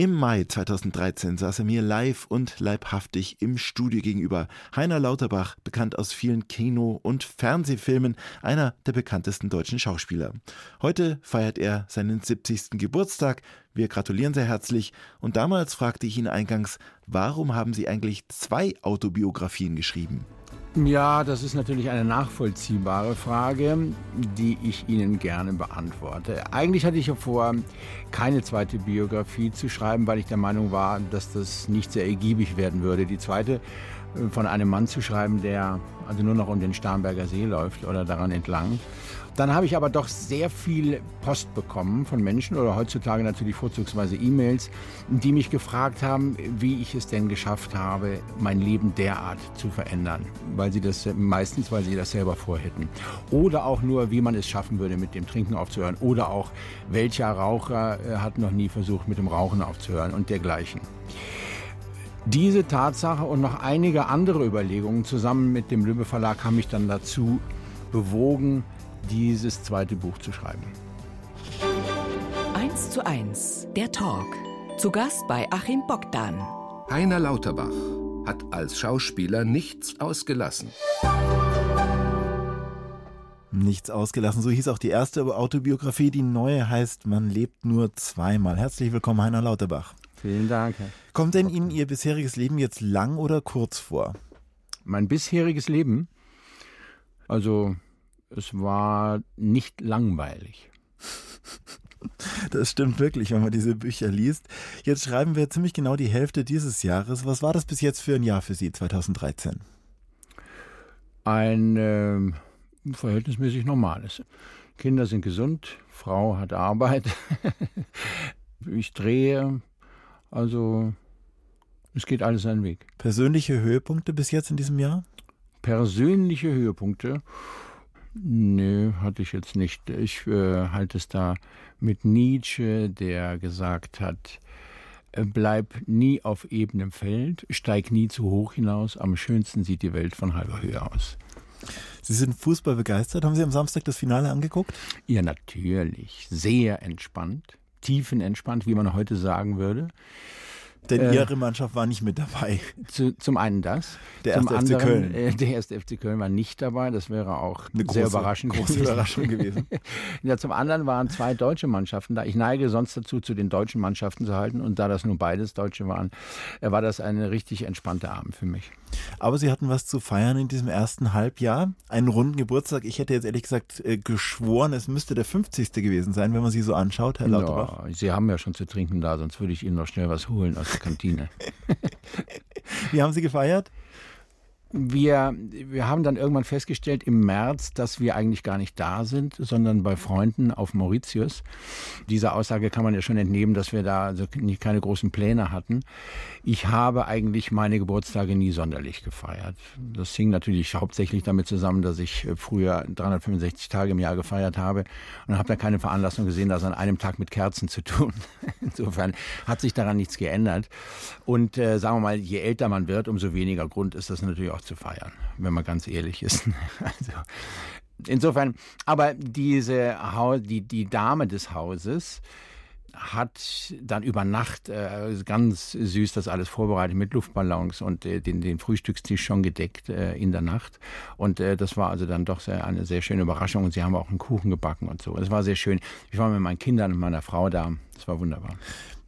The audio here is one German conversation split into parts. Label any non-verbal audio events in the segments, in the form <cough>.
Im Mai 2013 saß er mir live und leibhaftig im Studio gegenüber. Heiner Lauterbach, bekannt aus vielen Kino- und Fernsehfilmen, einer der bekanntesten deutschen Schauspieler. Heute feiert er seinen 70. Geburtstag. Wir gratulieren sehr herzlich. Und damals fragte ich ihn eingangs, warum haben Sie eigentlich zwei Autobiografien geschrieben? Ja, das ist natürlich eine nachvollziehbare Frage, die ich Ihnen gerne beantworte. Eigentlich hatte ich ja vor, keine zweite Biografie zu schreiben, weil ich der Meinung war, dass das nicht sehr ergiebig werden würde. Die zweite äh, von einem Mann zu schreiben, der also nur noch um den Starnberger See läuft oder daran entlang. Dann habe ich aber doch sehr viel Post bekommen von Menschen oder heutzutage natürlich vorzugsweise E-Mails, die mich gefragt haben, wie ich es denn geschafft habe, mein Leben derart zu verändern, weil sie das meistens, weil sie das selber vorhätten. Oder auch nur, wie man es schaffen würde, mit dem Trinken aufzuhören. Oder auch, welcher Raucher äh, hat noch nie versucht, mit dem Rauchen aufzuhören und dergleichen. Diese Tatsache und noch einige andere Überlegungen zusammen mit dem Lübbe Verlag haben mich dann dazu bewogen, dieses zweite Buch zu schreiben. 1 zu 1, der Talk. Zu Gast bei Achim Bogdan. Heiner Lauterbach hat als Schauspieler nichts ausgelassen. Nichts ausgelassen, so hieß auch die erste Autobiografie. Die neue heißt Man lebt nur zweimal. Herzlich willkommen, Heiner Lauterbach. Vielen Dank. Kommt denn Ihnen Ihr bisheriges Leben jetzt lang oder kurz vor? Mein bisheriges Leben? Also es war nicht langweilig. Das stimmt wirklich, wenn man diese Bücher liest. Jetzt schreiben wir ziemlich genau die Hälfte dieses Jahres. Was war das bis jetzt für ein Jahr für Sie, 2013? Ein äh, verhältnismäßig normales. Kinder sind gesund, Frau hat Arbeit, <laughs> ich drehe, also es geht alles seinen Weg. Persönliche Höhepunkte bis jetzt in diesem Jahr? Persönliche Höhepunkte. Nö, hatte ich jetzt nicht. Ich äh, halte es da mit Nietzsche, der gesagt hat, äh, bleib nie auf ebenem Feld, steig nie zu hoch hinaus, am schönsten sieht die Welt von halber Höhe aus. Sie sind Fußball begeistert. Haben Sie am Samstag das Finale angeguckt? Ja, natürlich. Sehr entspannt, tiefenentspannt, wie man heute sagen würde. Denn äh, Ihre Mannschaft war nicht mit dabei. Zu, zum einen das. Der erste zum FC Köln. Äh, der erste FC Köln war nicht dabei. Das wäre auch Eine sehr große, überraschend große gewesen. Überraschung gewesen. <laughs> ja, zum anderen waren zwei deutsche Mannschaften da. Ich neige sonst dazu, zu den deutschen Mannschaften zu halten. Und da das nun beides Deutsche waren, äh, war das eine richtig entspannte Abend für mich. Aber Sie hatten was zu feiern in diesem ersten Halbjahr. Einen runden Geburtstag. Ich hätte jetzt ehrlich gesagt äh, geschworen, es müsste der 50. gewesen sein, wenn man Sie so anschaut, Herr Lauterbach. Ja, Sie haben ja schon zu trinken da, sonst würde ich Ihnen noch schnell was holen aus Kantine. Wie haben Sie gefeiert? Wir, wir haben dann irgendwann festgestellt im März, dass wir eigentlich gar nicht da sind, sondern bei Freunden auf Mauritius. Dieser Aussage kann man ja schon entnehmen, dass wir da also keine großen Pläne hatten. Ich habe eigentlich meine Geburtstage nie sonderlich gefeiert. Das hing natürlich hauptsächlich damit zusammen, dass ich früher 365 Tage im Jahr gefeiert habe und habe da keine Veranlassung gesehen, das an einem Tag mit Kerzen zu tun. <laughs> Insofern hat sich daran nichts geändert. Und äh, sagen wir mal, je älter man wird, umso weniger Grund ist das natürlich auch zu feiern, wenn man ganz ehrlich ist. <laughs> Also, insofern, aber diese die, die Dame des Hauses hat dann über Nacht äh, ganz süß das alles vorbereitet mit Luftballons und äh, den, den Frühstückstisch schon gedeckt äh, in der Nacht. Und äh, das war also dann doch sehr, eine sehr schöne Überraschung. Und sie haben auch einen Kuchen gebacken und so. Es war sehr schön. Ich war mit meinen Kindern und meiner Frau da. Das war wunderbar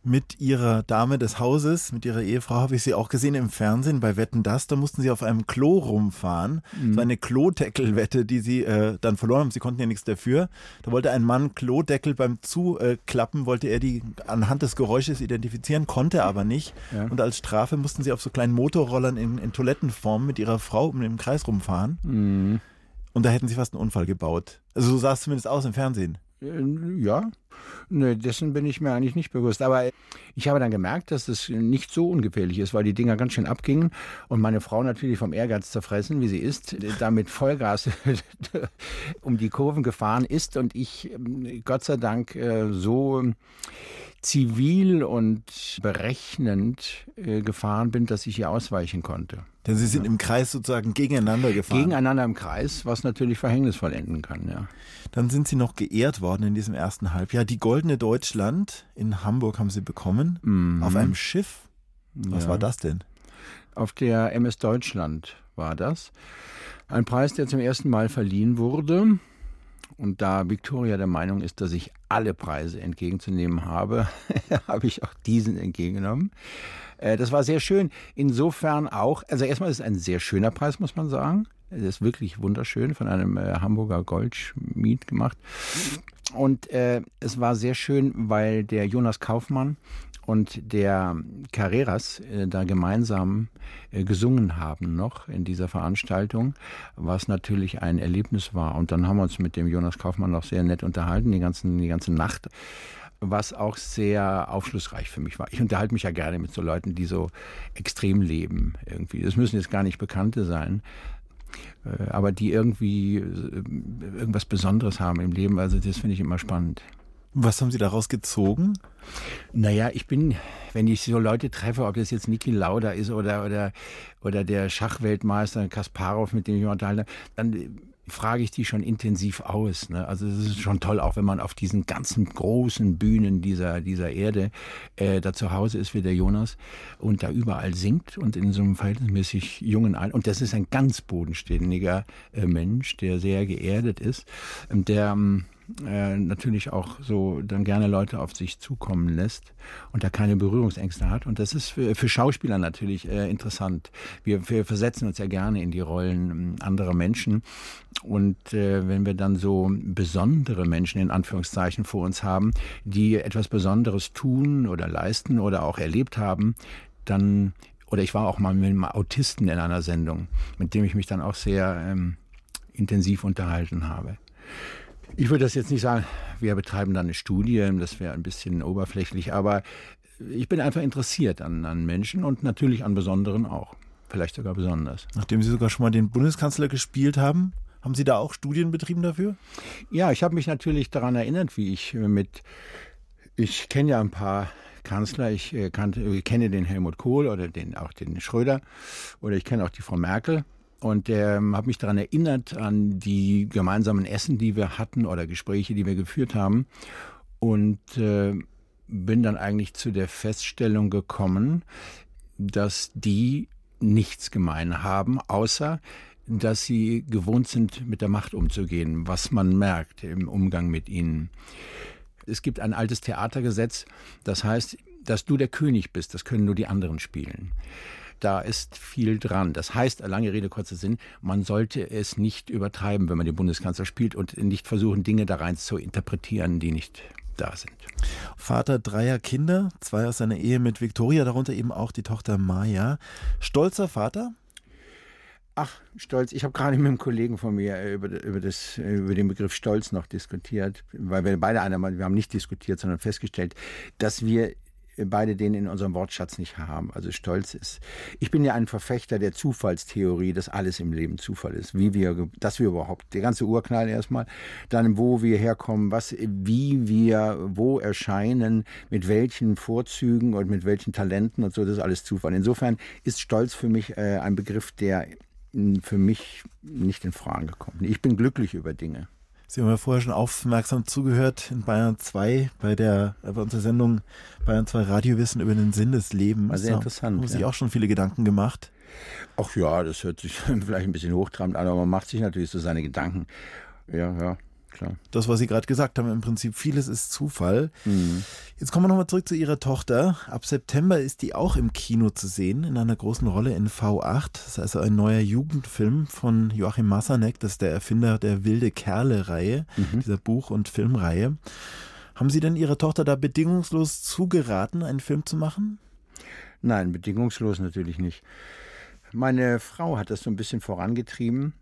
mit ihrer Dame des Hauses, mit ihrer Ehefrau, habe ich sie auch gesehen im Fernsehen bei Wetten das. Da mussten sie auf einem Klo rumfahren. Mhm. So eine Klodeckelwette, die sie äh, dann verloren haben. Sie konnten ja nichts dafür. Da wollte ein Mann Klodeckel beim Zuklappen, wollte er die anhand des Geräusches identifizieren, konnte aber nicht. Ja. Und als Strafe mussten sie auf so kleinen Motorrollern in, in Toilettenform mit ihrer Frau um den Kreis rumfahren. Mhm. Und da hätten sie fast einen Unfall gebaut. Also so sah es zumindest aus im Fernsehen. Äh, ja, ne, dessen bin ich mir eigentlich nicht bewusst. Aber ich habe dann gemerkt, dass das nicht so ungefährlich ist, weil die Dinger ganz schön abgingen und meine Frau natürlich vom Ehrgeiz zerfressen, wie sie ist, damit Vollgas <laughs> um die Kurven gefahren ist und ich Gott sei Dank äh, so zivil und berechnend äh, gefahren bin, dass ich ihr ausweichen konnte. Denn Sie sind im Kreis sozusagen gegeneinander gefahren. Gegeneinander im Kreis, was natürlich verhängnisvoll enden kann, ja. Dann sind Sie noch geehrt worden in diesem ersten Halbjahr. Die Goldene Deutschland in Hamburg haben Sie bekommen. Mhm. Auf einem Schiff. Was Ja. war das denn? Auf der MS Deutschland war das. Ein Preis, der zum ersten Mal verliehen wurde. Und da Victoria der Meinung ist, dass ich alle Preise entgegenzunehmen habe, <laughs> habe ich auch diesen entgegengenommen. Äh, Das war sehr schön. Insofern auch, also erstmal ist es ein sehr schöner Preis, muss man sagen. Es ist wirklich wunderschön, von einem äh, Hamburger Goldschmied gemacht. Und äh, es war sehr schön, weil der Jonas Kaufmann und der Carreras äh, da gemeinsam äh, gesungen haben noch in dieser Veranstaltung, was natürlich ein Erlebnis war. Und dann haben wir uns mit dem Jonas Kaufmann noch sehr nett unterhalten, die, ganzen, die ganze Nacht, was auch sehr aufschlussreich für mich war. Ich unterhalte mich ja gerne mit so Leuten, die so extrem leben irgendwie. Das müssen jetzt gar nicht Bekannte sein, äh, aber die irgendwie äh, irgendwas Besonderes haben im Leben. Also das finde ich immer spannend. Was haben Sie daraus gezogen? Naja, ich bin, wenn ich so Leute treffe, ob das jetzt Niki Lauda ist oder, oder, oder der Schachweltmeister Kasparov, mit dem ich mich unterhalte, dann äh, frage ich die schon intensiv aus. Ne? Also es ist schon toll, auch wenn man auf diesen ganzen großen Bühnen dieser, dieser Erde äh, da zu Hause ist wie der Jonas und da überall singt und in so einem verhältnismäßig jungen Alter. Und das ist ein ganz bodenständiger äh, Mensch, der sehr geerdet ist, ähm, der ähm, äh, natürlich auch so dann gerne Leute auf sich zukommen lässt und da keine Berührungsängste hat. Und das ist für, für Schauspieler natürlich äh, interessant. Wir, wir versetzen uns ja gerne in die Rollen ähm, anderer Menschen. Und äh, wenn wir dann so besondere Menschen in Anführungszeichen vor uns haben, die etwas Besonderes tun oder leisten oder auch erlebt haben, dann oder ich war auch mal mit einem Autisten in einer Sendung, mit dem ich mich dann auch sehr ähm, intensiv unterhalten habe. Ich würde das jetzt nicht sagen, wir betreiben da eine Studie, das wäre ein bisschen oberflächlich, aber ich bin einfach interessiert an, an Menschen und natürlich an Besonderen auch. Vielleicht sogar besonders. Nachdem Sie sogar schon mal den Bundeskanzler gespielt haben, haben Sie da auch Studien betrieben dafür? Ja, ich habe mich natürlich daran erinnert, wie ich mit, ich kenne ja ein paar Kanzler, ich äh, kannte, ich kenne den Helmut Kohl oder den, auch den Schröder oder ich kenne auch die Frau Merkel. Und ähm, habe mich daran erinnert an die gemeinsamen Essen, die wir hatten oder Gespräche, die wir geführt haben. Und äh, bin dann eigentlich zu der Feststellung gekommen, dass die nichts gemein haben, außer dass sie gewohnt sind, mit der Macht umzugehen, was man merkt im Umgang mit ihnen. Es gibt ein altes Theatergesetz, das heißt, dass du der König bist, das können nur die anderen spielen da ist viel dran. Das heißt, lange Rede, kurzer Sinn, man sollte es nicht übertreiben, wenn man den Bundeskanzler spielt und nicht versuchen, Dinge da rein zu interpretieren, die nicht da sind. Vater dreier Kinder, zwei aus seiner Ehe mit Viktoria, darunter eben auch die Tochter Maya. Stolzer Vater? Ach, Stolz. Ich habe gerade mit einem Kollegen von mir über, über, das, über den Begriff Stolz noch diskutiert, weil wir beide einer, wir haben nicht diskutiert, sondern festgestellt, dass wir beide den in unserem Wortschatz nicht haben. Also Stolz ist. Ich bin ja ein Verfechter der Zufallstheorie, dass alles im Leben Zufall ist. Wie wir, dass wir überhaupt, der ganze Urknall erstmal, dann wo wir herkommen, was, wie wir, wo erscheinen, mit welchen Vorzügen und mit welchen Talenten und so, das ist alles Zufall. Insofern ist Stolz für mich äh, ein Begriff, der für mich nicht in Frage kommt. Ich bin glücklich über Dinge. Sie haben ja vorher schon aufmerksam zugehört in Bayern 2 bei der bei unserer Sendung Bayern 2 Radiowissen über den Sinn des Lebens. War sehr interessant. Haben Sie ja. auch schon viele Gedanken gemacht? Ach ja, das hört sich <laughs> vielleicht ein bisschen hochtrabend an, aber man macht sich natürlich so seine Gedanken. Ja, ja, klar. Das, was Sie gerade gesagt haben, im Prinzip vieles ist Zufall. Mhm. Jetzt kommen wir nochmal zurück zu Ihrer Tochter. Ab September ist die auch im Kino zu sehen, in einer großen Rolle in V8. Das ist also ein neuer Jugendfilm von Joachim Massanek. Das ist der Erfinder der Wilde Kerle-Reihe, Mhm. dieser Buch- und Filmreihe. Haben Sie denn Ihrer Tochter da bedingungslos zugeraten, einen Film zu machen? Nein, bedingungslos natürlich nicht. Meine Frau hat das so ein bisschen vorangetrieben.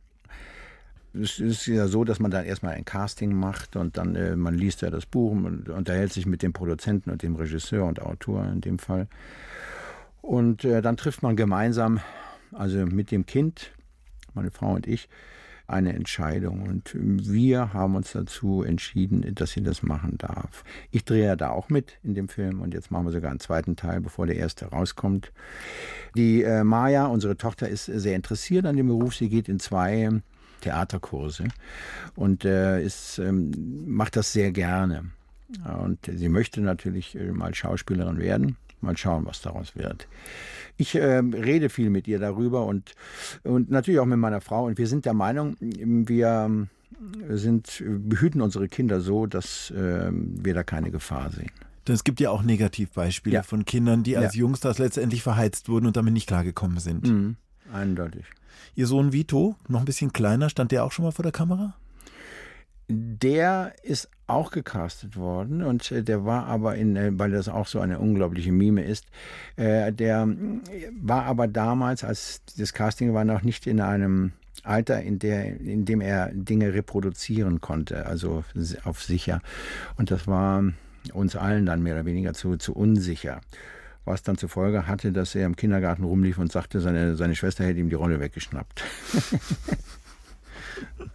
Es ist ja so, dass man dann erstmal ein Casting macht und dann äh, man liest ja das Buch und unterhält sich mit dem Produzenten und dem Regisseur und Autor in dem Fall. Und äh, dann trifft man gemeinsam, also mit dem Kind, meine Frau und ich, eine Entscheidung. Und wir haben uns dazu entschieden, dass sie das machen darf. Ich drehe ja da auch mit in dem Film und jetzt machen wir sogar einen zweiten Teil, bevor der erste rauskommt. Die äh, Maya, unsere Tochter, ist sehr interessiert an dem Beruf. Sie geht in zwei Theaterkurse und äh, ist, ähm, macht das sehr gerne. Und sie möchte natürlich äh, mal Schauspielerin werden. Mal schauen, was daraus wird. Ich äh, rede viel mit ihr darüber und, und natürlich auch mit meiner Frau. Und wir sind der Meinung, wir sind, behüten unsere Kinder so, dass äh, wir da keine Gefahr sehen. Denn es gibt ja auch Negativbeispiele ja. von Kindern, die als ja. Jungstars letztendlich verheizt wurden und damit nicht klargekommen sind. Mhm. Eindeutig. Ihr Sohn Vito, noch ein bisschen kleiner, stand der auch schon mal vor der Kamera? Der ist auch gecastet worden und äh, der war aber in, äh, weil das auch so eine unglaubliche Mime ist, äh, der war aber damals, als das Casting war, noch nicht in einem Alter, in, der, in dem er Dinge reproduzieren konnte, also auf sicher. Und das war uns allen dann mehr oder weniger zu, zu unsicher was dann zur Folge hatte, dass er im Kindergarten rumlief und sagte, seine, seine Schwester hätte ihm die Rolle weggeschnappt. <laughs>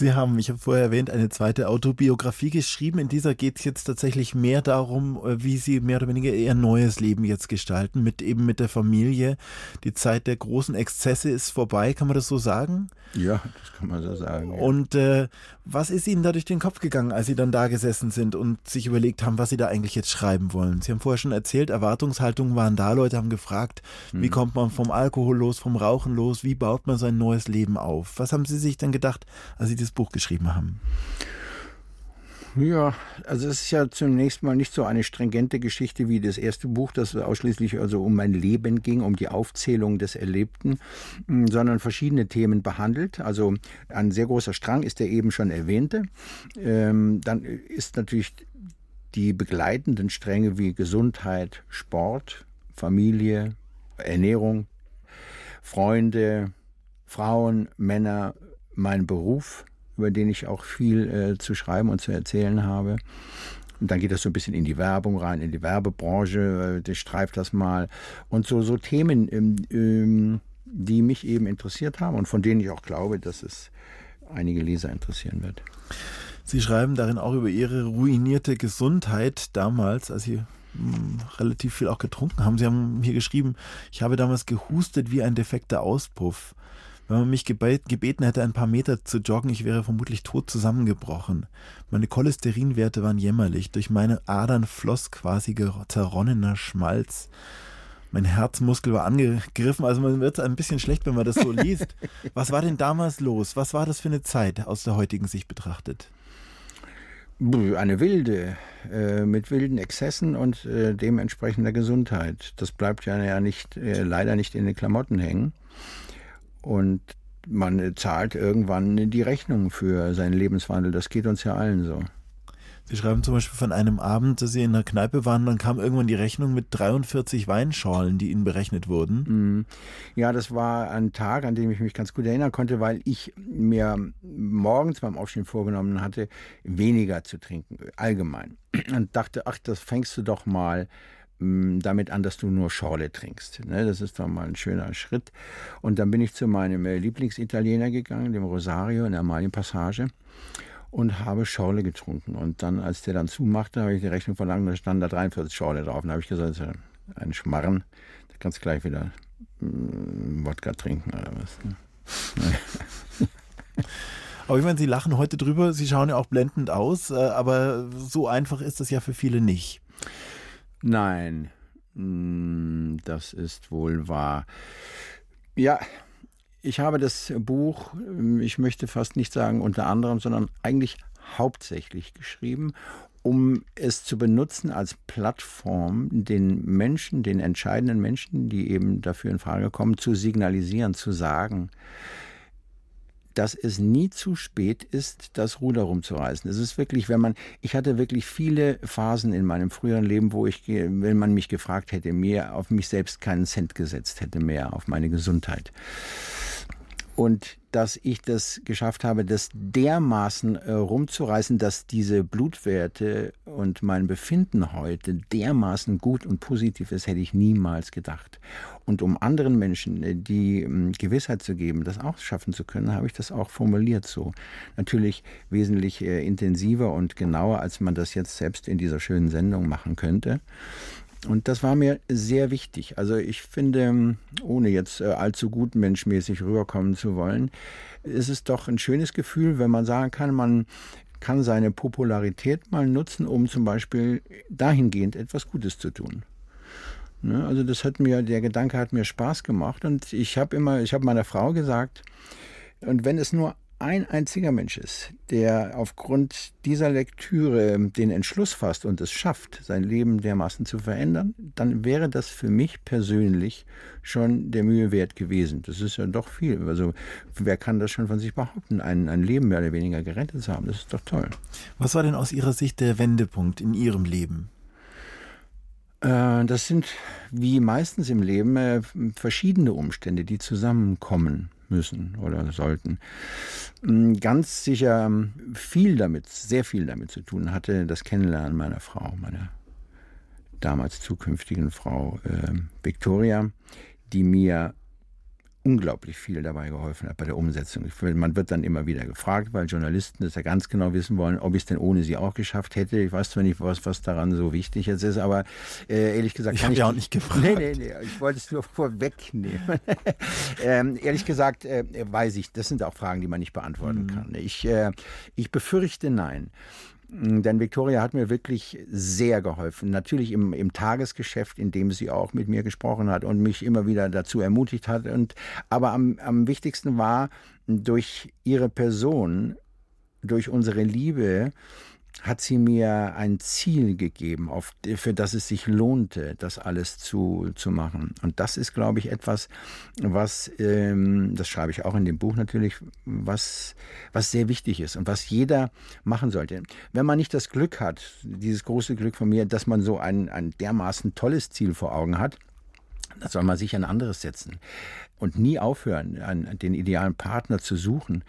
Sie haben, ich habe vorher erwähnt, eine zweite Autobiografie geschrieben. In dieser geht es jetzt tatsächlich mehr darum, äh, wie Sie mehr oder weniger Ihr neues Leben jetzt gestalten, mit eben mit der Familie. Die Zeit der großen Exzesse ist vorbei, kann man das so sagen? Ja, das kann man so sagen. Ja. Und äh, was ist Ihnen da durch den Kopf gegangen, als Sie dann da gesessen sind und sich überlegt haben, was Sie da eigentlich jetzt schreiben wollen? Sie haben vorher schon erzählt, Erwartungshaltungen waren da. Leute haben gefragt, hm. wie kommt man vom Alkohol los, vom Rauchen los, wie baut man sein neues Leben auf? Was haben Sie sich denn gedacht, als Sie das Buch geschrieben haben? Ja, also es ist ja zunächst mal nicht so eine stringente Geschichte wie das erste Buch, das ausschließlich also um mein Leben ging, um die Aufzählung des Erlebten, hm, sondern verschiedene Themen behandelt. Also ein sehr großer Strang ist der eben schon erwähnte. Ähm, dann ist natürlich die begleitenden Stränge wie Gesundheit, Sport, Familie, Ernährung, Freunde, Frauen, Männer, mein Beruf, über den ich auch viel äh, zu schreiben und zu erzählen habe. Und dann geht das so ein bisschen in die Werbung rein, in die Werbebranche, äh, streift das mal. Und so, so Themen, ähm, ähm, die mich eben interessiert haben und von denen ich auch glaube, dass es einige Leser interessieren wird. Sie schreiben darin auch über Ihre ruinierte Gesundheit damals, als Sie hm, relativ viel auch getrunken haben. Sie haben hier geschrieben, ich habe damals gehustet wie ein defekter Auspuff. Wenn man mich gebeten hätte, ein paar Meter zu joggen, ich wäre vermutlich tot zusammengebrochen. Meine Cholesterinwerte waren jämmerlich. Durch meine Adern floss quasi zerronnener Schmalz. Mein Herzmuskel war angegriffen, also man wird ein bisschen schlecht, wenn man das so <laughs> liest. Was war denn damals los? Was war das für eine Zeit aus der heutigen Sicht betrachtet? Eine wilde, äh, mit wilden Exzessen und äh, dementsprechender Gesundheit. Das bleibt ja, nicht, äh, leider nicht in den Klamotten hängen. Und man zahlt irgendwann die Rechnung für seinen Lebenswandel. Das geht uns ja allen so. Sie schreiben zum Beispiel von einem Abend, dass Sie in einer Kneipe waren, dann kam irgendwann die Rechnung mit 43 Weinschorlen, die Ihnen berechnet wurden. Mhm. Ja, das war ein Tag, an dem ich mich ganz gut erinnern konnte, weil ich mir morgens beim Aufstehen vorgenommen hatte, weniger zu trinken, allgemein. Und dachte, ach, das fängst du doch mal damit an, dass du nur Schorle trinkst. Ne? Das ist doch mal ein schöner Schritt. Und dann bin ich zu meinem äh, Lieblingsitaliener gegangen, dem Rosario in der Amalienpassage und habe Schorle getrunken. Und dann, als der dann zumachte, habe ich die Rechnung verlangt, da stand da 43 Schorle drauf. Und da habe ich gesagt, ein Schmarren, da kannst du gleich wieder mm, Wodka trinken oder was. Ne? <laughs> Aber ich meine, Sie lachen heute drüber, Sie schauen ja auch blendend aus, äh, aber so einfach ist das ja für viele nicht. Nein, hm, das ist wohl wahr. Ja, ich habe das Buch, ich möchte fast nicht sagen unter anderem, sondern eigentlich hauptsächlich geschrieben, um es zu benutzen als Plattform, den Menschen, den entscheidenden Menschen, die eben dafür in Frage kommen, zu signalisieren, zu sagen, dass es nie zu spät ist, das Ruder rumzureißen. Es ist wirklich, wenn man, ich hatte wirklich viele Phasen in meinem früheren Leben, wo ich, wenn man mich gefragt hätte, mir auf mich selbst keinen Cent gesetzt hätte mehr, auf meine Gesundheit. Und dass ich das geschafft habe, das dermaßen äh, rumzureißen, dass diese Blutwerte und mein Befinden heute dermaßen gut und positiv ist, hätte ich niemals gedacht. Und um anderen Menschen äh, die äh, Gewissheit zu geben, das auch schaffen zu können, habe ich das auch formuliert so. Natürlich wesentlich äh, intensiver und genauer, als man das jetzt selbst in dieser schönen Sendung machen könnte. Und das war mir sehr wichtig. Also ich finde, ohne jetzt äh, allzu gut menschmäßig rüberkommen zu wollen, ist es doch ein schönes Gefühl, wenn man sagen kann, man kann seine Popularität mal nutzen, um zum Beispiel dahingehend etwas Gutes zu tun. Ne, also das hat mir, der Gedanke hat mir Spaß gemacht und ich habe immer, ich habe meiner Frau gesagt, und wenn es nur ein einziger Mensch ist, der aufgrund dieser Lektüre den Entschluss fasst und es schafft, sein Leben dermaßen zu verändern, dann wäre das für mich persönlich schon der Mühe wert gewesen. Das ist ja doch viel. Also wer kann das schon von sich behaupten, ein, ein Leben mehr oder weniger gerettet zu haben? Das ist doch toll. Was war denn aus Ihrer Sicht der Wendepunkt in Ihrem Leben? Äh, das sind wie meistens im Leben äh, verschiedene Umstände, die zusammenkommen müssen oder sollten. Mm, ganz sicher ähm, viel damit, sehr viel damit zu tun hatte das Kennenlernen meiner Frau, meiner damals zukünftigen Frau äh, Victoria, die mir unglaublich viel dabei geholfen hat bei der Umsetzung. Man wird dann immer wieder gefragt, weil Journalisten das ja ganz genau wissen wollen, ob ich es denn ohne sie auch geschafft hätte. Ich weiß zwar nicht, was, was daran so wichtig jetzt ist, aber äh, ehrlich gesagt... Ich habe ja auch nicht gefragt. Nee, nee, nee, ich wollte es nur <laughs> vorwegnehmen. <laughs> ähm, ehrlich gesagt äh, weiß ich, das sind auch Fragen, die man nicht beantworten mhm. kann. Ich, äh, ich befürchte nein. Mm, denn Victoria hat mir wirklich sehr geholfen. Natürlich im, im Tagesgeschäft, in dem sie auch mit mir gesprochen hat und mich immer wieder dazu ermutigt hat. Und, aber am, am wichtigsten war durch ihre Person, durch unsere Liebe, hat sie mir ein Ziel gegeben, auf, für das es sich lohnte, das alles zu, zu machen. Und das ist, glaube ich, etwas, was, ähm, das schreibe ich auch in dem Buch natürlich, was, was sehr wichtig ist und was jeder machen sollte. Wenn man nicht das Glück hat, dieses große Glück von mir, dass man so ein, ein dermaßen tolles Ziel vor Augen hat, soll man sich ein anderes setzen und nie aufhören, einen, den idealen Partner zu suchen.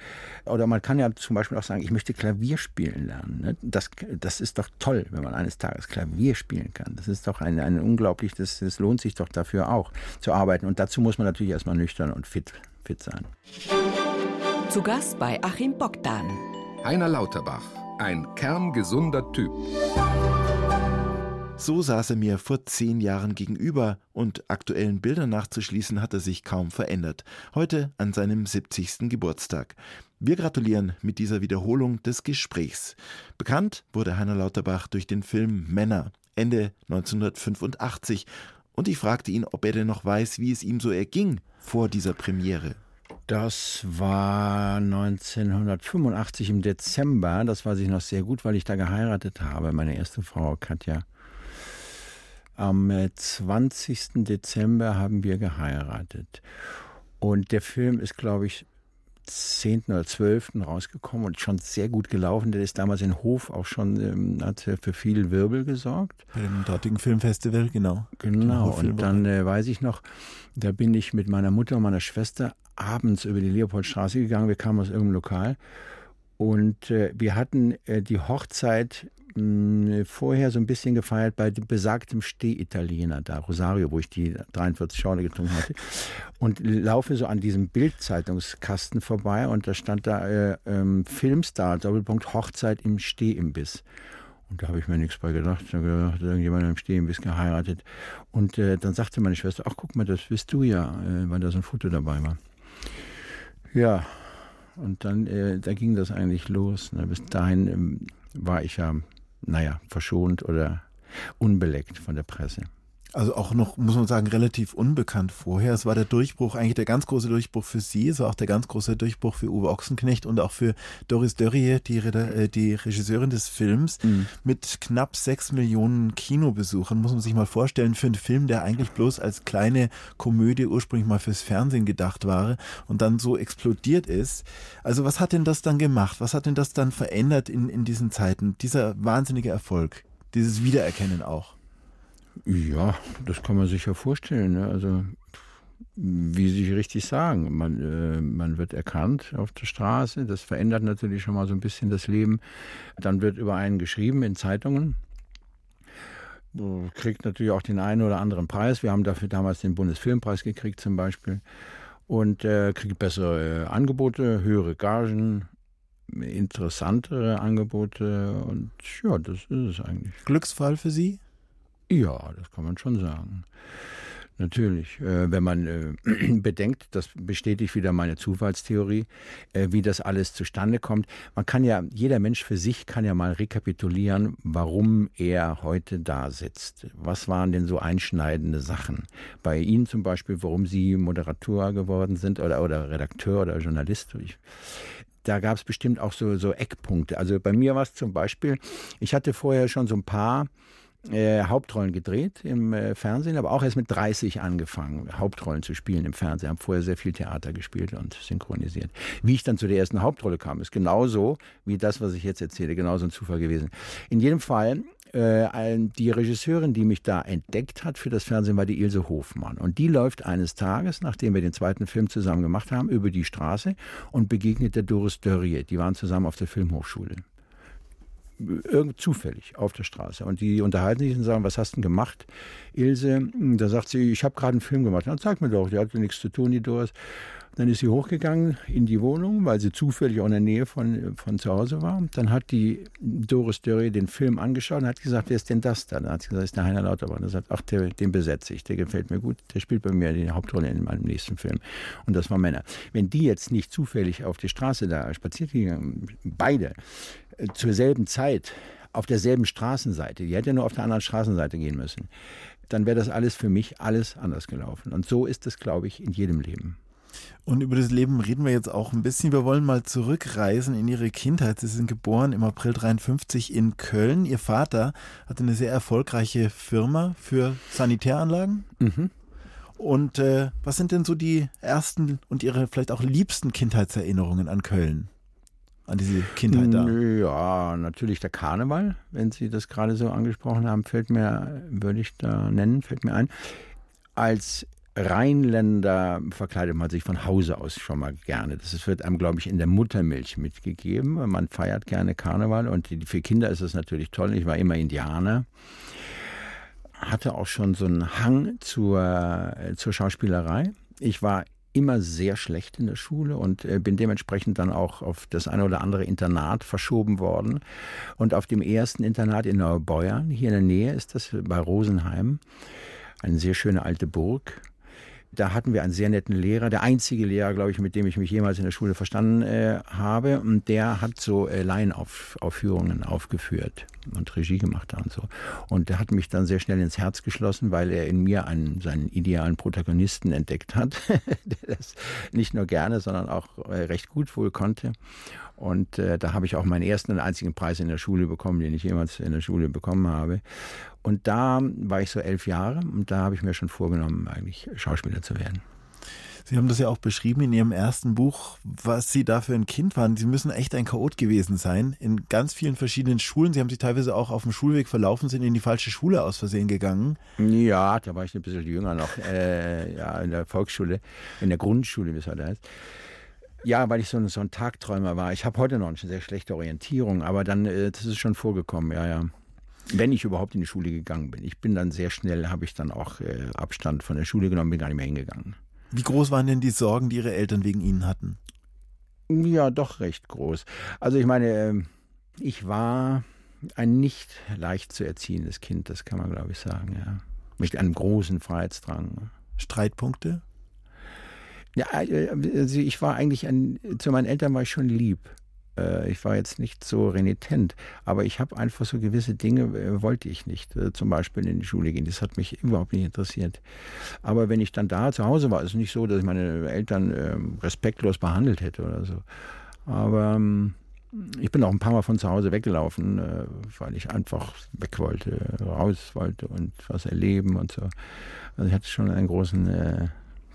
Oder man kann ja zum Beispiel auch sagen, ich möchte Klavier spielen lernen. Ne? Das, das ist doch toll, wenn man eines Tages Klavier spielen kann. Das ist doch ein, ein unglaublich, das, das lohnt sich doch dafür auch zu arbeiten. Und dazu muss man natürlich erstmal nüchtern und fit, fit sein. Zu Gast bei Achim Bogdan. Heiner Lauterbach, ein kerngesunder Typ. So saß er mir vor zehn Jahren gegenüber und aktuellen Bildern nachzuschließen hat er sich kaum verändert. Heute an seinem 70. Geburtstag. Wir gratulieren mit dieser Wiederholung des Gesprächs. Bekannt wurde Heiner Lauterbach durch den Film Männer Ende 1985 und ich fragte ihn, ob er denn noch weiß, wie es ihm so erging vor dieser Premiere. Das war 1985 im Dezember. Das weiß ich noch sehr gut, weil ich da geheiratet habe. Meine erste Frau, Katja. Am 20. Äh, Dezember haben wir geheiratet. Und der Film ist, glaube ich, 10. oder 12. rausgekommen und schon sehr gut gelaufen. Der ist damals in Hof auch schon, ähm, hat für viel Wirbel gesorgt. Bei dem dortigen Filmfestival, genau. Genau. Und dann äh, weiß ich noch, da bin ich mit meiner Mutter und meiner Schwester abends über die Leopoldstraße gegangen. Wir kamen aus irgendeinem Lokal. Und äh, wir hatten äh, die Hochzeit vorher so ein bisschen gefeiert bei besagtem Steh-Italiener da, Rosario, wo ich die 43 Schorle getrunken hatte. <laughs> Und laufe so an diesem Bildzeitungskasten vorbei und da stand da äh, ähm, Filmstar, Doppelpunkt Hochzeit im Stehimbiss. Und da habe ich mir nichts bei gedacht. Ich habe gedacht, irgendjemand im Stehimbiss geheiratet. Und äh, dann sagte meine Schwester, ach guck mal, das bist du ja, äh, weil da so ein Foto dabei war. Ja, und dann, äh, da ging das eigentlich los. Ne? Bis dahin ähm, war ich ja naja, verschont oder unbeleckt von der Presse. Also auch noch, muss man sagen, relativ unbekannt vorher. Es war der Durchbruch, eigentlich der ganz große Durchbruch für Sie. Es war auch der ganz große Durchbruch für Uwe Ochsenknecht und auch für Doris Dörrie, die, äh, die Regisseurin des Films. Mhm. Mit knapp sechs Millionen Kinobesuchern, muss man sich mal vorstellen, für einen Film, der eigentlich bloß als kleine Komödie ursprünglich mal fürs Fernsehen gedacht war und dann so explodiert ist. Also was hat denn das dann gemacht? Was hat denn das dann verändert in, in diesen Zeiten? Dieser wahnsinnige Erfolg, dieses Wiedererkennen auch. Ja, das kann man sich ja vorstellen. Ne? Also wie Sie richtig sagen, man, äh, man wird erkannt auf der Straße. Das verändert natürlich schon mal so ein bisschen das Leben. Dann wird über einen geschrieben in Zeitungen. Kriegt natürlich auch den einen oder anderen Preis. Wir haben dafür damals den Bundesfilmpreis gekriegt zum Beispiel. Und äh, kriegt bessere Angebote, höhere Gagen, interessantere Angebote. Und ja, das ist es eigentlich. Glücksfall für Sie? Ja, das kann man schon sagen. Natürlich, äh, wenn man äh, <clears throat> bedenkt, das bestätigt wieder meine Zufallstheorie, äh, wie das alles zustande kommt. Man kann ja, jeder Mensch für sich kann ja mal rekapitulieren, warum er heute da sitzt. Was waren denn so einschneidende Sachen? Bei Ihnen zum Beispiel, warum Sie Moderator geworden sind oder, oder Redakteur oder Journalist. Ich, da gab es bestimmt auch so, so Eckpunkte. Also bei mir war es zum Beispiel, ich hatte vorher schon so ein paar äh, Hauptrollen gedreht im äh, Fernsehen, aber auch erst mit 30 angefangen, Hauptrollen zu spielen im Fernsehen. Habe vorher sehr viel Theater gespielt und synchronisiert. Wie ich dann zu der ersten Hauptrolle kam, ist genauso wie das, was ich jetzt erzähle, genauso ein Zufall gewesen. In jedem Fall äh, die Regisseurin, die mich da entdeckt hat für das Fernsehen, war die Ilse Hofmann. Und die läuft eines Tages, nachdem wir den zweiten Film zusammen gemacht haben, über die Straße und begegnet der Doris Dörrie. Die waren zusammen auf der Filmhochschule irgend zufällig auf der Straße. Und die unterhalten sich und sagen, was hast du denn gemacht, Ilse? Da sagt sie, ich habe gerade einen Film gemacht. Dann sag mir doch, die hatte nichts zu tun, die Doris. Dann ist sie hochgegangen in die Wohnung, weil sie zufällig auch in der Nähe von, von zu Hause war. Dann hat die Doris Dörre den Film angeschaut und hat gesagt, wer ist denn das da? Dann hat sie gesagt, das ist der Heiner Lauterbach. Er sagt, ach, der, den besetze ich, der gefällt mir gut, der spielt bei mir die Hauptrolle in meinem nächsten Film. Und das war Männer. Wenn die jetzt nicht zufällig auf die Straße da spaziert gegangen, beide, zur selben Zeit, auf derselben Straßenseite, die hätte nur auf der anderen Straßenseite gehen müssen, dann wäre das alles für mich alles anders gelaufen. Und so ist es, glaube ich, in jedem Leben. Und über das Leben reden wir jetzt auch ein bisschen. Wir wollen mal zurückreisen in Ihre Kindheit. Sie sind geboren im April 53 in Köln. Ihr Vater hatte eine sehr erfolgreiche Firma für Sanitäranlagen. Mhm. Und äh, was sind denn so die ersten und Ihre vielleicht auch liebsten Kindheitserinnerungen an Köln? An diese Kindheit da? Ja, natürlich der Karneval, wenn Sie das gerade so angesprochen haben, fällt mir, würde ich da nennen, fällt mir ein. Als Rheinländer verkleidet man sich von Hause aus schon mal gerne. Das wird einem, glaube ich, in der Muttermilch mitgegeben. Man feiert gerne Karneval und für Kinder ist es natürlich toll. Ich war immer Indianer. Hatte auch schon so einen Hang zur, zur Schauspielerei. Ich war immer sehr schlecht in der Schule und äh, bin dementsprechend dann auch auf das eine oder andere Internat verschoben worden. Und auf dem ersten Internat in Neubeuern, hier in der Nähe ist das bei Rosenheim, eine sehr schöne alte Burg, da hatten wir einen sehr netten Lehrer, der einzige Lehrer, glaube ich, mit dem ich mich jemals in der Schule verstanden äh, habe. Und der hat so äh, Laienaufführungen aufgeführt und Regie gemacht und so. Und der hat mich dann sehr schnell ins Herz geschlossen, weil er in mir einen, seinen idealen Protagonisten entdeckt hat, <laughs> der das nicht nur gerne, sondern auch äh, recht gut wohl konnte. Und äh, da habe ich auch meinen ersten und einzigen Preis in der Schule bekommen, den ich jemals in der Schule bekommen habe. Und da war ich so elf Jahre und da habe ich mir schon vorgenommen, eigentlich Schauspieler zu werden. Sie haben das ja auch beschrieben in Ihrem ersten Buch, was Sie da für ein Kind waren. Sie müssen echt ein Chaot gewesen sein in ganz vielen verschiedenen Schulen. Sie haben sich teilweise auch auf dem Schulweg verlaufen, sind in die falsche Schule aus Versehen gegangen. Ja, da war ich ein bisschen jünger noch, äh, ja, in der Volksschule, in der Grundschule, wie es heute heißt. Ja, weil ich so ein, so ein Tagträumer war. Ich habe heute noch eine sehr schlechte Orientierung, aber dann, äh, das ist schon vorgekommen, ja, ja. Wenn ich überhaupt in die Schule gegangen bin. Ich bin dann sehr schnell, habe ich dann auch äh, Abstand von der Schule genommen, bin gar nicht mehr hingegangen. Wie groß waren denn die Sorgen, die Ihre Eltern wegen Ihnen hatten? Ja, doch recht groß. Also ich meine, ähm, ich war ein nicht leicht zu erziehendes Kind, das kann man glaube ich sagen, ja. Mit einem großen Freiheitsdrang. Streitpunkte? Ja, äh, also ich war eigentlich ein, zu meinen Eltern war ich schon lieb. Äh, ich war jetzt nicht so renitent, aber ich habe einfach so gewisse Dinge, äh, wollte ich nicht. Zum Beispiel in die Schule gehen, das hat mich überhaupt nicht interessiert. Aber wenn ich dann da zu Hause war, ist es nicht so, dass ich meine Eltern ähm, respektlos behandelt hätte oder so. Aber ähm, ich bin auch ein paar Mal von zu Hause weggelaufen, weil ich einfach weg wollte, raus wollte und was erleben und so. Also ich hatte schon einen großen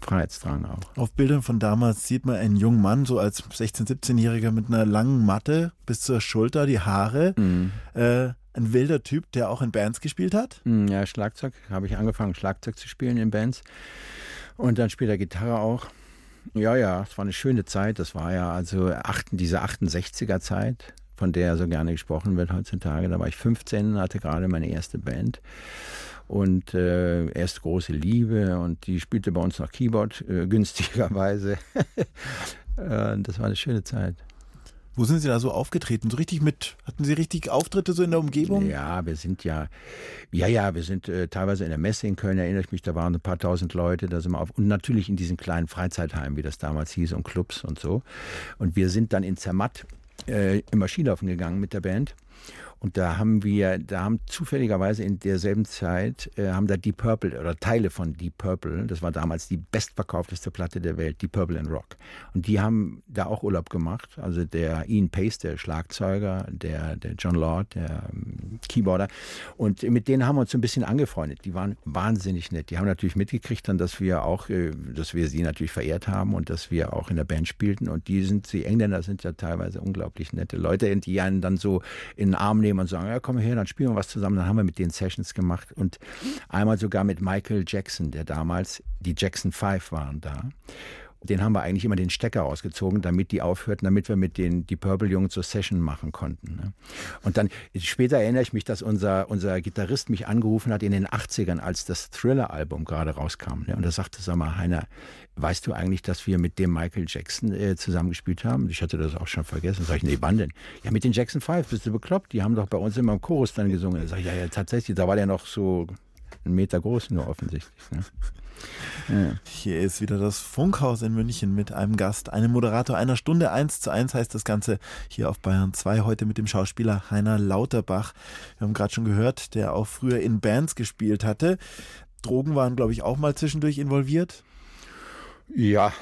Freiheitsdrang auch. Auf Bildern von damals sieht man einen jungen Mann, so als 16-, 17-Jähriger mit einer langen Matte bis zur Schulter, die Haare. Mhm. Äh, ein wilder Typ, der auch in Bands gespielt hat? Hm, ja, Schlagzeug. Habe ich angefangen, Schlagzeug zu spielen in Bands. Und dann später Gitarre auch. Ja, ja, es war eine schöne Zeit. Das war ja also acht, diese 68er Zeit, von der so gerne gesprochen wird heutzutage. Da war ich 15, hatte gerade meine erste Band und äh, erst große Liebe und die spielte bei uns noch Keyboard äh, <laughs> günstigerweise. äh, das war eine schöne Zeit. Wo sind Sie da so aufgetreten? So richtig mit, hatten Sie richtig Auftritte so in der Umgebung? Ja, wir sind ja, ja, ja, wir sind äh, teilweise in der Messe in Köln, erinnere ich mich, da waren ein paar tausend Leute, da sind wir auf, und natürlich in diesen kleinen Freizeitheimen, wie das damals hieß, und Clubs und so. Und wir sind dann in Zermatt äh, immer Skilaufen gegangen mit der Band. Und da haben wir, da haben zufälligerweise in derselben Zeit, äh, haben da Deep Purple oder Teile von Deep Purple, das war damals die bestverkaufteste Platte der Welt, Deep Purple and Rock. Und die haben da auch Urlaub gemacht. Also der Ian Pace, der Schlagzeuger, der, der John Lord, der ähm, Keyboarder. Und mit denen haben wir uns so ein bisschen angefreundet. Die waren wahnsinnig nett. Die haben natürlich mitgekriegt dann, dass wir auch, äh, dass wir sie natürlich verehrt haben und dass wir auch in der Band spielten. Und die sind, die Engländer sind ja teilweise unglaublich nette Leute, die einen dann so in den Arm nehmen und sagen, ja, komm her, dann spielen wir was zusammen. Dann haben wir mit den Sessions gemacht und einmal sogar mit Michael Jackson, der damals, die Jackson Five waren da. Den haben wir eigentlich immer den Stecker rausgezogen, damit die aufhörten, damit wir mit den die Purple Jungs so Session machen konnten. Ne? Und dann später erinnere ich mich, dass unser, unser Gitarrist mich angerufen hat in den 80ern, als das Thriller-Album gerade rauskam. Ne? Und er sagte, sag mal, Heiner, weißt du eigentlich, dass wir mit dem Michael Jackson äh, zusammengespielt haben? Ich hatte das auch schon vergessen. Sag ich, nee, wann denn? Ja, mit den Jackson Five, bist du bekloppt? Die haben doch bei uns immer im Chorus dann gesungen. Sag ich, ja, ja, tatsächlich, da war der noch so einen Meter groß nur offensichtlich. Ne? Ja. Hier ist wieder das Funkhaus in München mit einem Gast, einem Moderator einer Stunde. Eins zu eins heißt das Ganze hier auf Bayern 2 heute mit dem Schauspieler Heiner Lauterbach. Wir haben gerade schon gehört, der auch früher in Bands gespielt hatte. Drogen waren, glaube ich, auch mal zwischendurch involviert. Ja,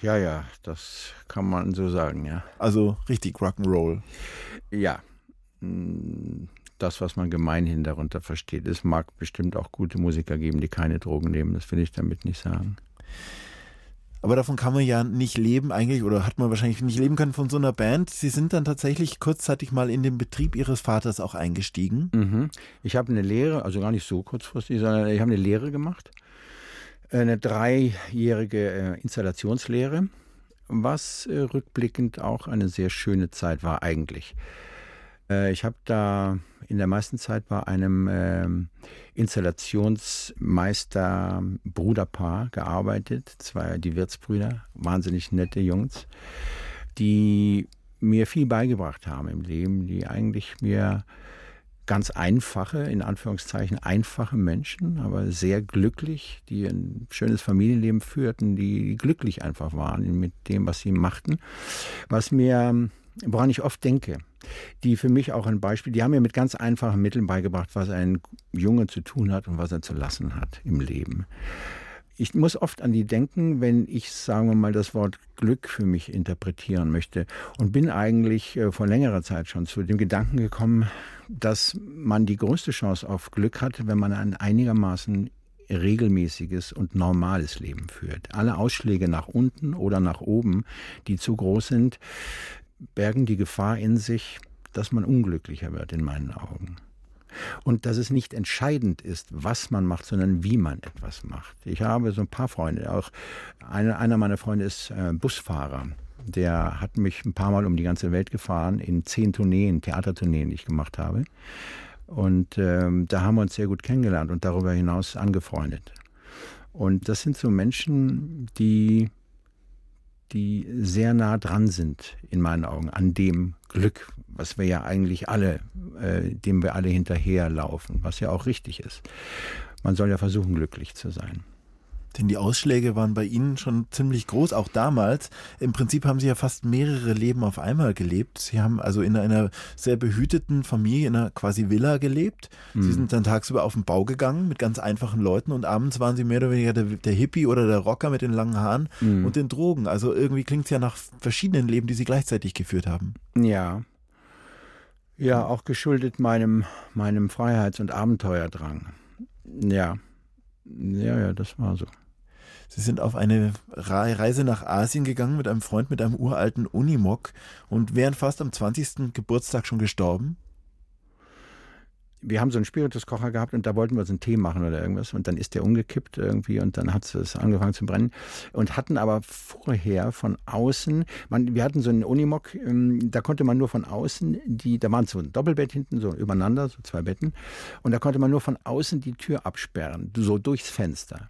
ja, ja, das kann man so sagen, ja. Also richtig Rock'n'Roll. Ja, hm, das, was man gemeinhin darunter versteht. Es mag bestimmt auch gute Musiker geben, die keine Drogen nehmen, das will ich damit nicht sagen. Aber davon kann man ja nicht leben eigentlich oder hat man wahrscheinlich nicht leben können von so einer Band. Sie sind dann tatsächlich kurzzeitig mal in den Betrieb Ihres Vaters auch eingestiegen. Mhm. Ich habe eine Lehre, also gar nicht so kurzfristig, sondern ich habe eine Lehre gemacht. Eine dreijährige äh, Installationslehre, was äh, rückblickend auch eine sehr schöne Zeit war eigentlich. Äh, ich habe da in der meisten Zeit bei einem äh, Installationsmeister Bruderpaar gearbeitet, zwei die Wirtsbrüder, wahnsinnig nette Jungs, die mir viel beigebracht haben im Leben, die eigentlich mir ganz einfache, in Anführungszeichen einfache Menschen, aber sehr glücklich, die ein schönes Familienleben führten, die glücklich einfach waren mit dem, was sie machten, was mir, woran ich oft denke die für mich auch ein Beispiel, die haben mir mit ganz einfachen Mitteln beigebracht, was ein Junge zu tun hat und was er zu lassen hat im Leben. Ich muss oft an die denken, wenn ich, sagen wir mal, das Wort Glück für mich interpretieren möchte und bin eigentlich äh, vor längerer Zeit schon zu dem Gedanken gekommen, dass man die größte Chance auf Glück hat, wenn man ein einigermaßen regelmäßiges und normales Leben führt. Alle Ausschläge nach unten oder nach oben, die zu groß sind, bergen die Gefahr in sich, dass man unglücklicher wird in meinen Augen. Und dass es nicht entscheidend ist, was man macht, sondern wie man etwas macht. Ich habe so ein paar Freunde, auch eine, einer meiner Freunde ist äh, Busfahrer. Der hat mich ein paar Mal um die ganze Welt gefahren in zehn Tourneen, Theatertourneen, die ich gemacht habe. Und ähm, da haben wir uns sehr gut kennengelernt und darüber hinaus angefreundet. Und das sind so Menschen, die die sehr nah dran sind, in meinen Augen, an dem Glück, was wir ja eigentlich alle, äh, dem wir alle hinterherlaufen, was ja auch richtig ist. Man soll ja versuchen, glücklich zu sein. Denn die Ausschläge waren bei Ihnen schon ziemlich groß, auch damals. Im Prinzip haben Sie ja fast mehrere Leben auf einmal gelebt. Sie haben also in einer sehr behüteten Familie, in einer quasi Villa gelebt. Mhm. Sie sind dann tagsüber auf den Bau gegangen mit ganz einfachen Leuten und abends waren Sie mehr oder weniger der, der Hippie oder der Rocker mit den langen Haaren mhm. und den Drogen. Also irgendwie klingt es ja nach verschiedenen Leben, die Sie gleichzeitig geführt haben. Ja. Ja, auch geschuldet meinem, meinem Freiheits- und Abenteuerdrang. Ja. Ja, ja, das war so. Sie sind auf eine Reise nach Asien gegangen mit einem Freund mit einem uralten Unimog und wären fast am 20. Geburtstag schon gestorben. wir haben so einen Spirituskocher gehabt und da wollten wir so einen Tee machen oder irgendwas und dann ist der umgekippt irgendwie und dann hat es angefangen zu brennen und hatten aber vorher von außen, man, wir hatten so einen Unimog, ähm, da konnte man nur von außen, die, da waren so ein Doppelbett hinten, so übereinander, so zwei Betten und da konnte man nur von außen die Tür absperren, so durchs Fenster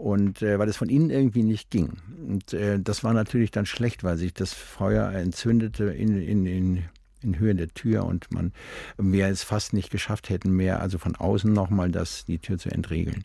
und äh, weil es von innen irgendwie nicht ging. Und äh, das war natürlich dann schlecht, weil sich das Feuer entzündete in, in, in in Höhe der Tür und man wir es fast nicht geschafft hätten mehr, also von außen nochmal das, die Tür zu entriegeln.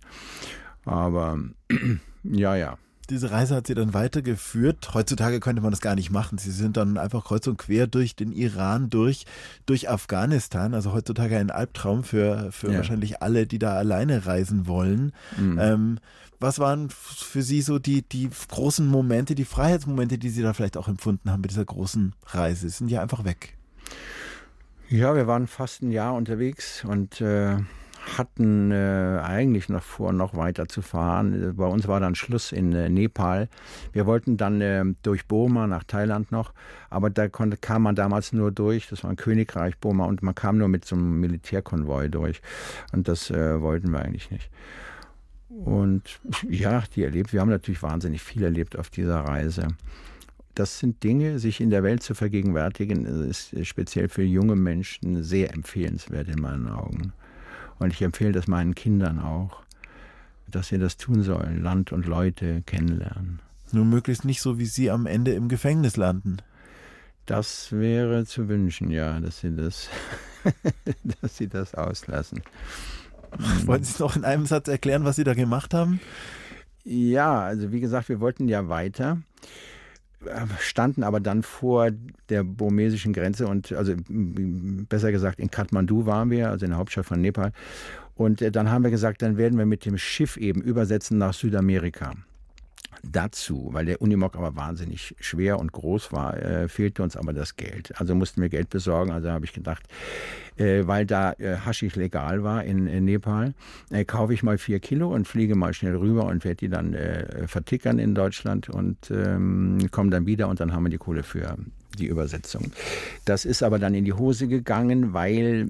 Aber <clears throat> ja, ja. Diese Reise hat sie dann weitergeführt. Heutzutage könnte man das gar nicht machen. Sie sind dann einfach kreuz und quer durch den Iran, durch, durch Afghanistan. Also heutzutage ein Albtraum für, für ja. wahrscheinlich alle, die da alleine reisen wollen. Mhm. Ähm, was waren für Sie so die, die großen Momente, die Freiheitsmomente, die Sie da vielleicht auch empfunden haben bei dieser großen Reise? Sie sind ja einfach weg. Ja, wir waren fast ein Jahr unterwegs und äh, hatten äh, eigentlich noch vor, noch weiter zu fahren. Bei uns war dann Schluss in äh, Nepal. Wir wollten dann äh, durch Burma nach Thailand noch, aber da konnte, kam man damals nur durch. Das war ein Königreich Burma und man kam nur mit so einem Militärkonvoi durch. Und das äh, wollten wir eigentlich nicht. Und ja, die erlebt. Wir haben natürlich wahnsinnig viel erlebt auf dieser Reise das sind Dinge, sich in der Welt zu vergegenwärtigen, ist speziell für junge Menschen sehr empfehlenswert in meinen Augen. Und ich empfehle das meinen Kindern auch, dass sie das tun sollen, Land und Leute kennenlernen. Nur möglichst nicht so, wie sie am Ende im Gefängnis landen. Das wäre zu wünschen, ja, dass sie das, <laughs> dass sie das auslassen. <laughs> Wollen Sie noch in einem Satz erklären, was Sie da gemacht haben? Ja, also wie gesagt, wir wollten ja weiter standen aber dann vor der burmesischen Grenze und also besser gesagt in Kathmandu waren wir, also in der Hauptstadt von Nepal. Und äh, dann haben wir gesagt, dann werden wir mit dem Schiff eben übersetzen nach Südamerika dazu, weil der Unimog aber wahnsinnig schwer und groß war, äh, fehlte uns aber das Geld. Also mussten wir Geld besorgen. Also habe ich gedacht, äh, weil da äh, Haschisch legal war in, in Nepal, äh, kaufe ich mal vier Kilo und fliege mal schnell rüber und werde die dann äh, vertickern in Deutschland und ähm, komme dann wieder und dann haben wir die Kohle für die Übersetzung. Das ist aber dann in die Hose gegangen, weil,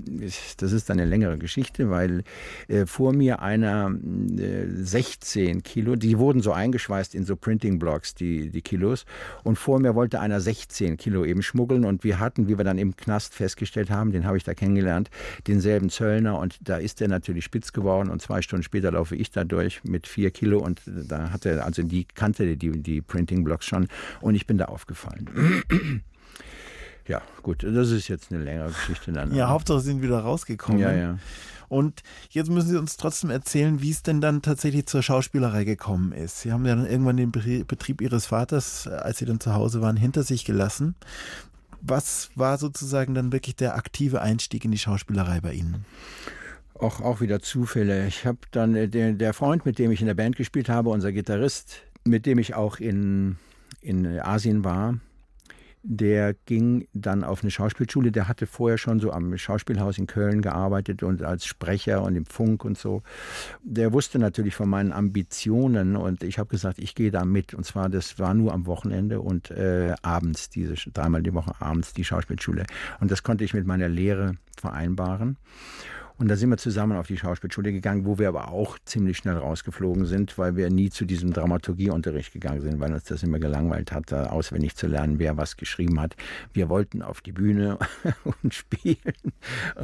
das ist dann eine längere Geschichte, weil äh, vor mir einer äh, 16 Kilo, die wurden so eingeschweißt in so Printing Blocks, die, die Kilos, und vor mir wollte einer 16 Kilo eben schmuggeln und wir hatten, wie wir dann im Knast festgestellt haben, den habe ich da kennengelernt, denselben Zöllner und da ist der natürlich spitz geworden und zwei Stunden später laufe ich da durch mit vier Kilo und da hatte also die kannte die, die Printing Blocks schon und ich bin da aufgefallen. Ja, gut, das ist jetzt eine längere Geschichte dann. Ja, Hauptsache sind wieder rausgekommen. Ja, ja. Und jetzt müssen Sie uns trotzdem erzählen, wie es denn dann tatsächlich zur Schauspielerei gekommen ist. Sie haben ja dann irgendwann den Betrieb Ihres Vaters, äh, als Sie dann zu Hause waren, hinter sich gelassen. Was war sozusagen dann wirklich der aktive Einstieg in die Schauspielerei bei Ihnen? Auch, auch wieder Zufälle. Ich habe dann, äh, der, der Freund, mit dem ich in der Band gespielt habe, unser Gitarrist, mit dem ich auch in, in Asien war, der ging dann auf eine Schauspielschule. Der hatte vorher schon so am Schauspielhaus in Köln gearbeitet und als Sprecher und im Funk und so. Der wusste natürlich von meinen Ambitionen und ich habe gesagt, ich gehe da mit. Und zwar, das war nur am Wochenende und äh, abends, diese dreimal die Woche abends die Schauspielschule. Und das konnte ich mit meiner Lehre vereinbaren. Und da sind wir zusammen auf die Schauspielschule gegangen, wo wir aber auch ziemlich schnell rausgeflogen sind, weil wir nie zu diesem Dramaturgieunterricht gegangen sind, weil uns das immer gelangweilt hat, da auswendig zu lernen, wer was geschrieben hat. Wir wollten auf die Bühne <laughs> und spielen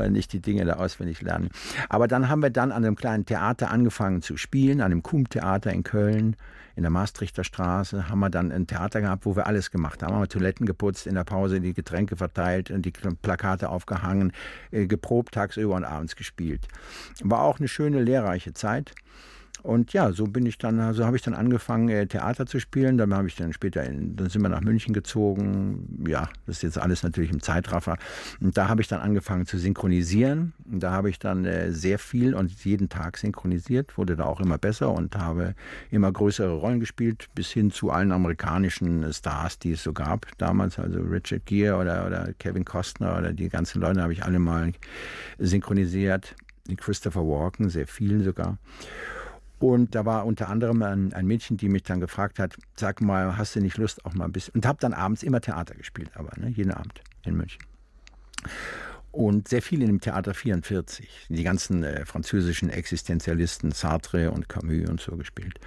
nicht die Dinge da auswendig lernen. Aber dann haben wir dann an einem kleinen Theater angefangen zu spielen, an dem Kum-Theater in Köln in der Maastrichter Straße haben wir dann ein Theater gehabt, wo wir alles gemacht haben. Haben wir Toiletten geputzt, in der Pause die Getränke verteilt, und die Plakate aufgehangen, äh, geprobt tagsüber und abends gespielt. War auch eine schöne, lehrreiche Zeit. Und ja, so bin ich dann, so also habe ich dann angefangen, äh, Theater zu spielen. Dann habe ich dann später, in, dann sind wir nach München gezogen. Ja, das ist jetzt alles natürlich im Zeitraffer. Und da habe ich dann angefangen zu synchronisieren. Und da habe ich dann äh, sehr viel und jeden Tag synchronisiert, wurde da auch immer besser und habe immer größere Rollen gespielt, bis hin zu allen amerikanischen Stars, die es so gab damals. Also Richard Gere oder, oder Kevin Costner oder die ganzen Leute habe ich alle mal synchronisiert. Christopher Walken, sehr vielen sogar. Und da war unter anderem ein, ein, Mädchen, die mich dann gefragt hat, sag mal, hast du nicht Lust auch mal ein bisschen? Und habe dann abends immer Theater gespielt, aber ne, jeden Abend in München. Und sehr viel in dem Theater 44. Die ganzen äh, französischen Existenzialisten, Sartre und Camus und so gespielt.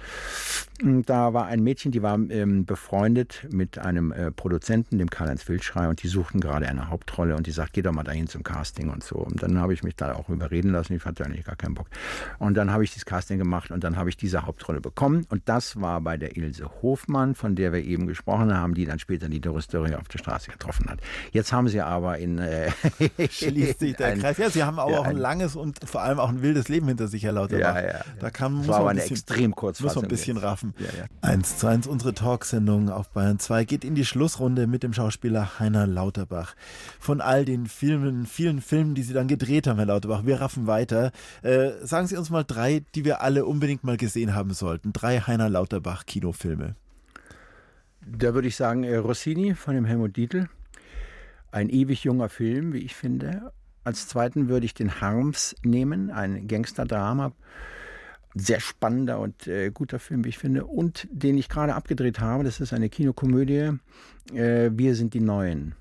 Und da war ein Mädchen, die war ähm, befreundet mit einem äh, Produzenten, dem Karl-Heinz Wildschrei, und die suchten gerade eine Hauptrolle und die sagt, geh doch mal dahin zum Casting und so. Und dann habe ich mich da auch überreden lassen, ich hatte eigentlich gar keinen Bock. Und dann habe ich das Casting gemacht und dann habe ich diese Hauptrolle bekommen. Und das war bei der Ilse Hofmann, von der wir eben gesprochen haben, die dann später die Doris Dörre auf der Straße getroffen hat. Jetzt haben sie aber in äh, <laughs> schließt sich <laughs> der ein, Kreis. Ja, Sie haben aber ja, auch ein, ein, langes und vor allem auch ein wildes Leben hinter sich, Herr Lauterbach. Ja, ja, da kann, muss war man ein bisschen, extrem kurz Muss man ein bisschen jetzt. raffen. Ja, ja. Eins zu eins, unsere Talksendung auf Bayern 2 geht in die Schlussrunde mit dem Schauspieler Heiner Lauterbach. Von all den Filmen, vielen Filmen, die Sie dann gedreht haben, Herr Lauterbach, wir raffen weiter. Äh, sagen Sie uns mal drei, die wir alle unbedingt mal gesehen haben sollten. Drei Heiner Lauterbach Kinofilme. Da würde ich sagen, äh, Rossini von dem Helmut Dietl. Ein ewig junger Film, wie ich finde. Als zweiten würde ich den Harms nehmen, ein Gangsterdrama. Sehr spannender und äh, guter Film, wie ich finde. Und den ich gerade abgedreht habe, das ist eine Kinokomödie. Äh, Wir sind die Neuen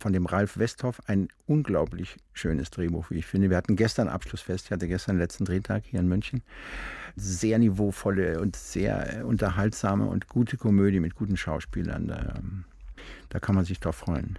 von dem Ralf Westhoff. Ein unglaublich schönes Drehbuch, wie ich finde. Wir hatten gestern Abschlussfest, ich hatte gestern den letzten Drehtag hier in München. Sehr niveauvolle und sehr äh, unterhaltsame und gute Komödie mit guten Schauspielern. Da, da kann man sich drauf freuen.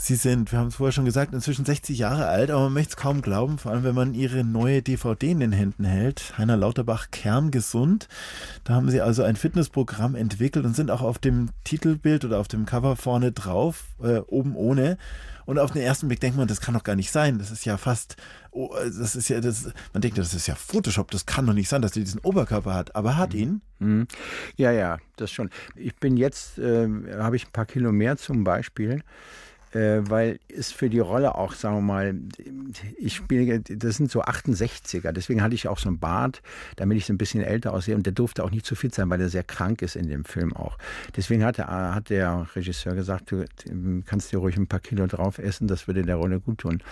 Sie sind, wir haben es vorher schon gesagt, inzwischen 60 Jahre alt, aber man möchte es kaum glauben, vor allem wenn man Ihre neue DVD in den Händen hält. Heiner Lauterbach Kerngesund. Da haben Sie also ein Fitnessprogramm entwickelt und sind auch auf dem Titelbild oder auf dem Cover vorne drauf, äh, oben ohne. Und auf den ersten Blick denkt man, das kann doch gar nicht sein. Das ist ja fast, oh, das ist ja, das, man denkt, das ist ja Photoshop, das kann doch nicht sein, dass er diesen Oberkörper hat. Aber hat mhm. ihn. Mhm. Ja, ja, das schon. Ich bin jetzt, äh, habe ich ein paar Kilo mehr zum Beispiel äh, weil es für die Rolle auch, sagen wir mal, ich spiele, das sind so 68er, deswegen hatte ich auch so einen Bart, damit ich so ein bisschen älter aussehe und der durfte auch nicht zu fit sein, weil er sehr krank ist in dem Film auch. Deswegen hat, er, hat der Regisseur gesagt, du kannst dir ruhig ein paar Kilo drauf essen, das würde der Rolle gut tun.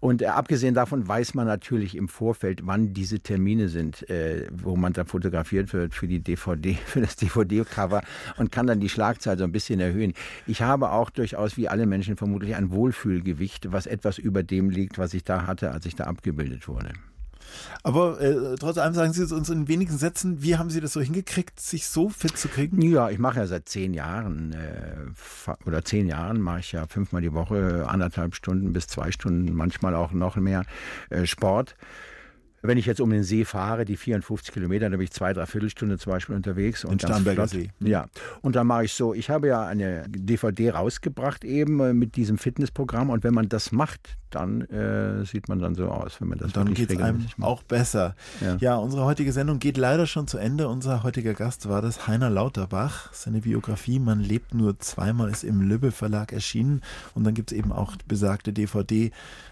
Und äh, abgesehen davon weiß man natürlich im Vorfeld, wann diese Termine sind, äh, wo man dann fotografiert wird für die DVD, <laughs> für das DVD-Cover und kann dann die Schlagzahl so ein bisschen erhöhen. Ich habe auch durchaus, wie alle Menschen vermutlich ein Wohlfühlgewicht, was etwas über dem liegt, was ich da hatte, als ich da abgebildet wurde. Aber äh, trotz allem sagen Sie uns in wenigen Sätzen, wie haben Sie das so hingekriegt, sich so fit zu kriegen? Ja, ich mache ja seit zehn Jahren äh, oder zehn Jahren mache ich ja fünfmal die Woche anderthalb Stunden bis zwei Stunden, manchmal auch noch mehr äh, Sport. Wenn ich jetzt um den See fahre, die 54 Kilometer, dann bin ich zwei, dreiviertel Stunde zum Beispiel unterwegs. Und Starnberger See. Ja. Und dann mache ich so, ich habe ja eine DVD rausgebracht eben äh, mit diesem Fitnessprogramm und wenn man das macht, dann äh, sieht man dann so aus, wenn man das und Dann geht es einem macht. auch besser. Ja. ja. unsere heutige Sendung geht leider schon zu Ende. Unser heutiger Gast war das Heiner Lauterbach. Seine Biografie Man lebt nur zweimal ist im Lübbe Verlag erschienen und dann gibt es eben auch besagte DVD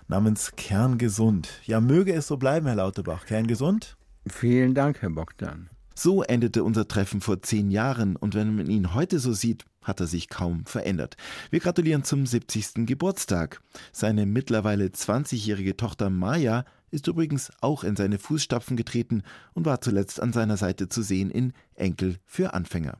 namens Kerngesund. Ja, möge es so bleiben, Herr Lauterbach. Kerngesund? Vielen Dank, Herr Bogdan. So endete unser Treffen vor zehn Jahren und wenn man ihn heute so sieht, hat er sich kaum verändert. Wir gratulieren zum 70. Geburtstag. Seine mittlerweile 20-jährige Tochter Maya ist übrigens auch in seine Fußstapfen getreten und war zuletzt an seiner Seite zu sehen in Enkel für Anfänger.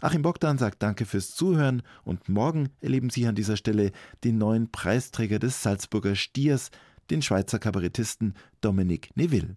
Achim Bogdan sagt Danke fürs Zuhören und morgen erleben Sie an dieser Stelle den neuen Preisträger des Salzburger Stiers, den Schweizer Kabarettisten Dominique Neville.